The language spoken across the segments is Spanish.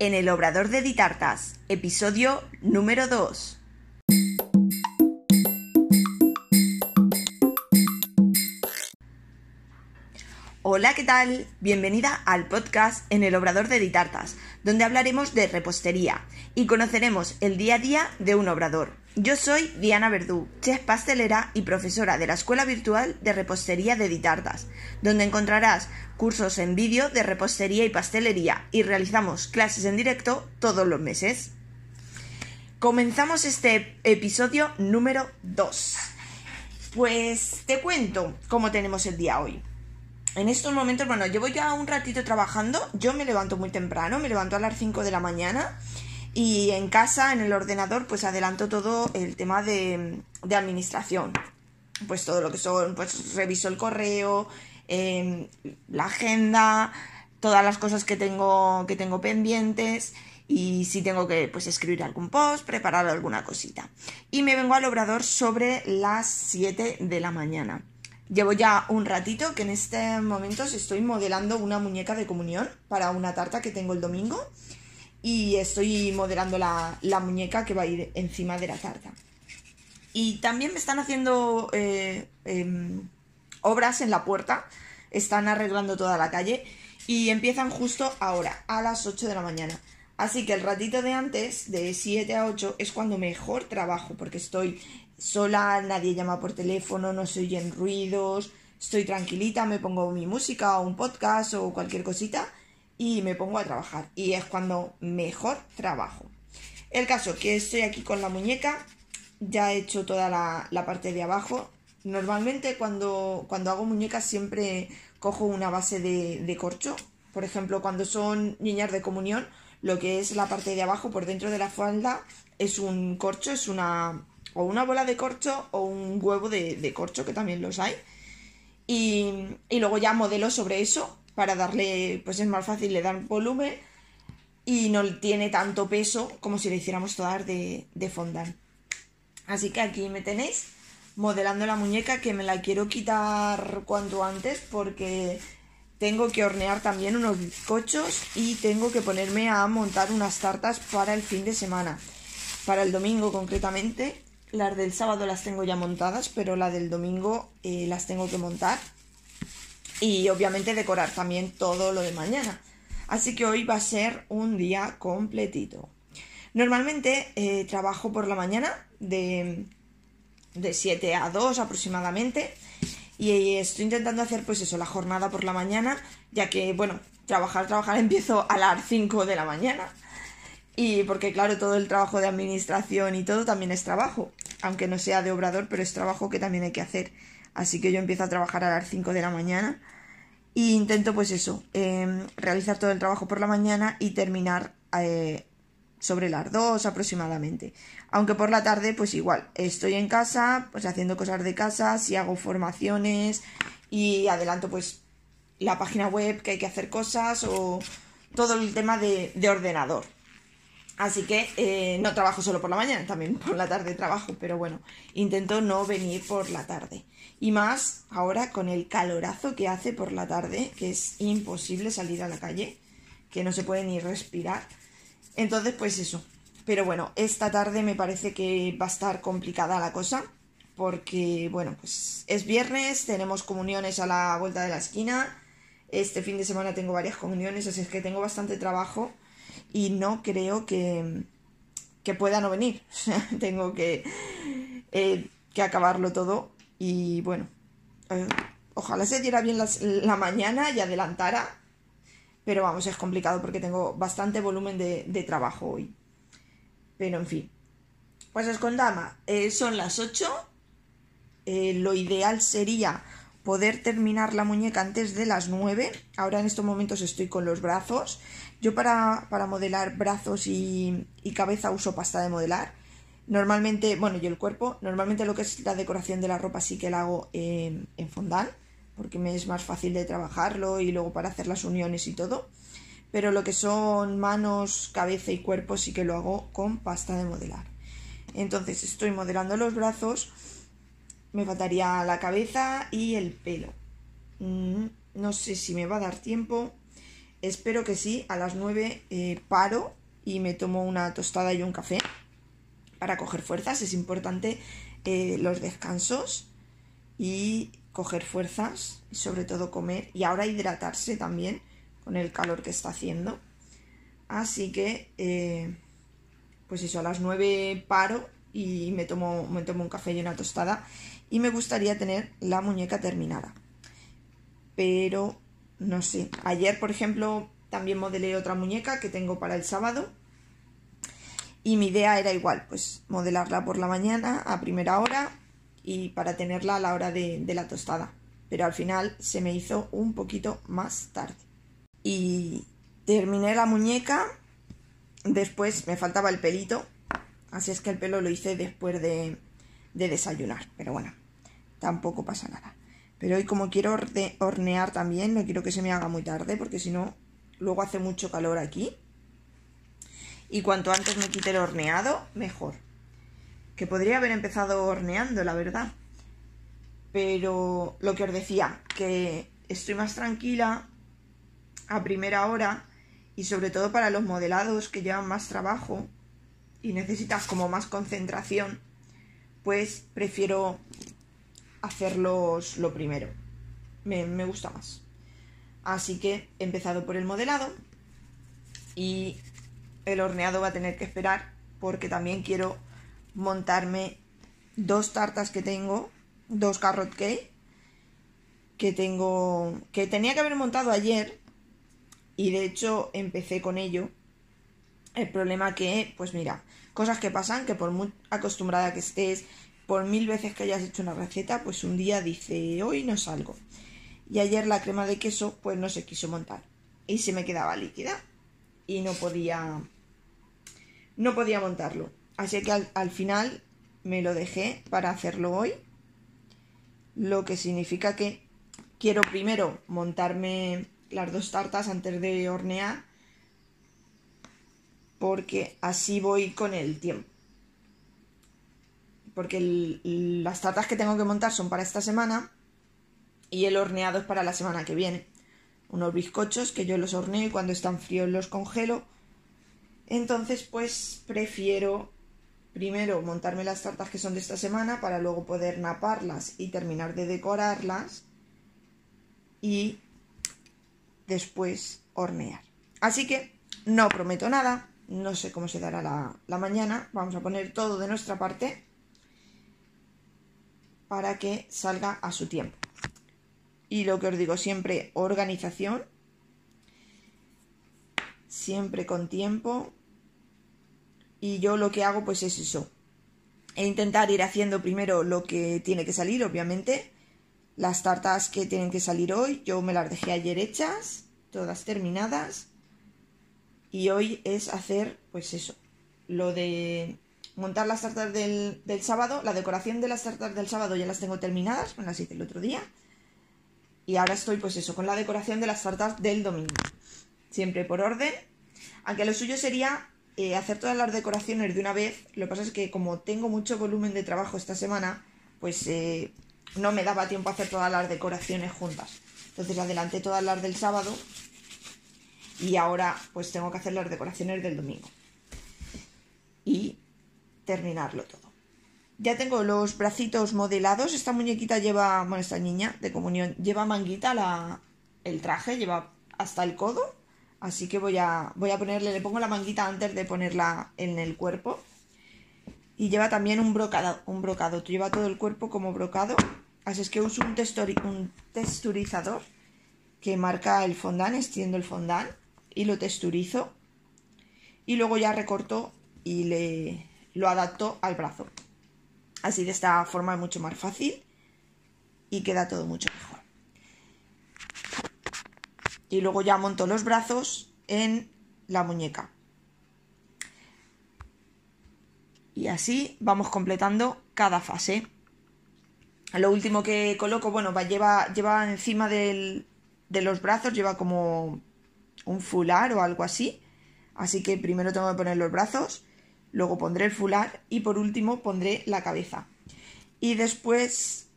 en el Obrador de Ditartas, episodio número 2. Hola, ¿qué tal? Bienvenida al podcast en el Obrador de Ditartas, donde hablaremos de repostería y conoceremos el día a día de un obrador. Yo soy Diana Verdú, chef pastelera y profesora de la Escuela Virtual de Repostería de Ditartas, donde encontrarás cursos en vídeo de repostería y pastelería y realizamos clases en directo todos los meses. Comenzamos este episodio número 2. Pues te cuento cómo tenemos el día hoy en estos momentos, bueno, llevo ya un ratito trabajando. Yo me levanto muy temprano, me levanto a las 5 de la mañana. Y en casa, en el ordenador, pues adelanto todo el tema de, administración. Pues todo lo que son, pues reviso el correo, em, la agenda, todas las cosas que tengo, que tengo pendientes y si tengo que pues escribir algún post, preparar alguna cosita. Y me vengo al obrador sobre las 7 de la mañana. Llevo ya un ratito que en este momento estoy modelando una muñeca de comunión para una tarta que tengo el domingo y estoy modelando la, muñeca que va a ir encima de la tarta. Y también me están haciendo eh, em, obras en la puerta, están arreglando toda la calle y empiezan justo ahora, a las 8 de la mañana. Así que el ratito de antes, de 7 a 8, es cuando mejor trabajo, porque estoy sola, nadie llama por teléfono, no se oyen ruidos, estoy tranquilita, me pongo mi música o un podcast o cualquier cosita y me pongo a trabajar. Y es cuando mejor trabajo. El caso que estoy aquí con la muñeca, ya he hecho toda la, parte de abajo. Normalmente cuando, cuando hago muñecas siempre cojo una base de, de corcho. Por ejemplo, cuando son niñas de comunión, lo que es la parte de abajo por dentro de la falda es un corcho, es una o una bola de corcho o un huevo de, corcho, que también los hay. Y, luego ya modelo sobre eso para darle, pues es más fácil, le dar volumen y no tiene tanto peso como si le hiciéramos todas de, de fondant. Así que aquí me tenéis modelando la muñeca que me la quiero quitar cuanto antes porque tengo que hornear también unos bizcochos y tengo que ponerme a montar unas tartas para el fin de semana. Para el domingo concretamente las del sábado las tengo ya montadas, pero la del domingo eh, las tengo que montar. Y obviamente decorar también todo lo de mañana. Así que hoy va a ser un día completito. Normalmente eh, trabajo por la mañana de, de 7 a 2 aproximadamente. Y estoy intentando hacer pues eso, la jornada por la mañana, ya que, bueno, trabajar, trabajar empiezo a las 5 de la mañana. Y porque claro, todo el trabajo de administración y todo también es trabajo, aunque no sea de obrador, pero es trabajo que también hay que hacer. Así que yo empiezo a trabajar a las 5 de la mañana e intento pues eso, em, realizar todo el trabajo por la mañana y terminar eh, sobre las 2 aproximadamente. Aunque por la tarde pues igual, estoy en casa, pues haciendo cosas de casa, si hago formaciones y adelanto pues la página web que hay que hacer cosas o todo el tema de ordenador. Así que eh, no trabajo solo por la mañana, también por la tarde trabajo, pero bueno, intento no venir por la tarde. Y más ahora con el calorazo que hace por la tarde, que es imposible salir a la calle, que no se puede ni respirar. Entonces, pues eso. Pero bueno, esta tarde me parece que va a estar complicada la cosa, porque bueno, pues es viernes, tenemos comuniones a la vuelta de la esquina. Este fin de semana tengo varias comuniones, así es que tengo bastante trabajo y no creo que, que pueda no venir. Tengo que, eh, que acabarlo todo y bueno, eh, ojalá se diera bien la mañana y adelantara, pero vamos, es complicado porque tengo bastante volumen de, de trabajo hoy. Pero en fin. Pues os contaba, eh, son las 8. lo ideal sería poder terminar la muñeca antes de las 9. Ahora en estos momentos estoy con los brazos. Yo para, modelar brazos y, cabeza uso pasta de modelar. Normalmente, bueno, yo el cuerpo, normalmente lo que es la decoración de la ropa sí que la hago en, en fondant, porque me es más fácil de trabajarlo y luego para hacer las uniones y todo. Pero lo que son manos, cabeza y cuerpo sí que lo hago con pasta de modelar. Entonces estoy modelando los brazos me faltaría la cabeza y el pelo. Mm, no sé si me va a dar tiempo. Espero que sí, a las 9 eh, paro y me tomo una tostada y un café para coger fuerzas. Es importante eh, los descansos y coger fuerzas y sobre todo comer y ahora hidratarse también con el calor que está haciendo. Así que, eh, pues eso, a las 9 paro y me tomo, me tomo un café y una tostada y me gustaría tener la muñeca terminada. Pero no sé, ayer por ejemplo también modelé otra muñeca que tengo para el sábado y mi idea era igual, pues modelarla por la mañana a primera hora y para tenerla a la hora de, la tostada. Pero al final se me hizo un poquito más tarde. Y terminé la muñeca, después me faltaba el pelito, así es que el pelo lo hice después de, de desayunar. Pero bueno, tampoco pasa nada. Pero hoy como quiero hornear también, no quiero que se me haga muy tarde porque si no, luego hace mucho calor aquí. Y cuanto antes me quite el horneado, mejor. Que podría haber empezado horneando, la verdad. Pero lo que os decía, que estoy más tranquila a primera hora y sobre todo para los modelados que llevan más trabajo y necesitas como más concentración, pues prefiero hacerlos lo primero. Me, me gusta más. Así que he empezado por el modelado y el horneado va a tener que esperar porque también quiero montarme dos tartas que tengo, dos carrot cake que tengo que tenía que haber montado ayer y de hecho empecé con ello. El problema que, pues mira, cosas que pasan que por muy acostumbrada que estés por mil veces que hayas hecho una receta, pues un día dice, hoy no salgo. Y ayer la crema de queso, pues no se quiso montar. Y se me quedaba líquida. Y no podía. No podía montarlo. Así que al, al final me lo dejé para hacerlo hoy. Lo que significa que quiero primero montarme las dos tartas antes de hornear. Porque así voy con el tiempo porque las tartas que tengo que montar son para esta semana y el horneado es para la semana que viene. Unos bizcochos que yo los horneo y cuando están fríos los congelo. Entonces, pues prefiero primero montarme las tartas que son de esta semana para luego poder naparlas y terminar de decorarlas y después hornear. Así que no prometo nada, no sé cómo se dará la, la mañana, vamos a poner todo de nuestra parte para que salga a su tiempo. Y lo que os digo siempre, organización, siempre con tiempo. Y yo lo que hago pues es eso. E intentar ir haciendo primero lo que tiene que salir, obviamente. Las tartas que tienen que salir hoy, yo me las dejé ayer hechas, todas terminadas. Y hoy es hacer pues eso, lo de montar las tartas del, sábado. La decoración de las tartas del sábado ya las tengo terminadas, me las hice el otro día. Y ahora estoy, pues eso, con la decoración de las tartas del domingo. Siempre por orden. Aunque lo suyo sería eh, hacer todas las decoraciones de una vez. Lo que pasa es que como tengo mucho volumen de trabajo esta semana, pues eh, no me daba tiempo a hacer todas las decoraciones juntas. Entonces adelanté todas las del sábado y ahora pues tengo que hacer las decoraciones del domingo. Y terminarlo todo. Ya tengo los bracitos modelados. Esta muñequita lleva, bueno, esta niña de comunión lleva manguita la, el traje, lleva hasta el codo. Así que voy a, voy a ponerle, le pongo la manguita antes de ponerla en el cuerpo. Y lleva también un brocado, un brocado. Lleva todo el cuerpo como brocado. Así es que uso un, un texturizador que marca el fondant, extiendo el fondant y lo texturizo. Y luego ya recorto y le, lo adapto al brazo. Así de esta forma es mucho más fácil y queda todo mucho mejor. Y luego ya monto los brazos en la muñeca. Y así vamos completando cada fase. Lo último que coloco, bueno, va, lleva, lleva encima de los brazos, lleva como un fular o algo así. Así que primero tengo que poner los brazos luego pondré el fular y por último pondré la cabeza. Y después,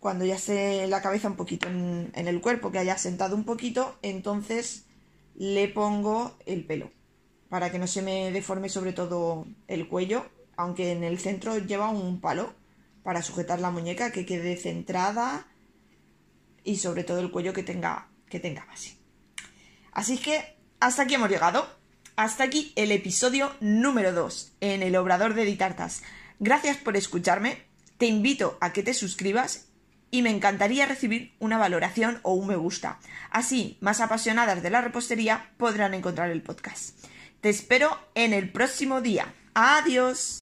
cuando ya esté la cabeza un poquito en, el cuerpo, que haya sentado un poquito, entonces le pongo el pelo para que no se me deforme sobre todo el cuello, aunque en el centro lleva un palo para sujetar la muñeca que quede centrada y sobre todo el cuello que tenga que tenga base. Así que hasta aquí hemos llegado. Hasta aquí el episodio número 2 en el Obrador de Ditartas. Gracias por escucharme. Te invito a que te suscribas y me encantaría recibir una valoración o un me gusta. Así, más apasionadas de la repostería podrán encontrar el podcast. Te espero en el próximo día. Adiós.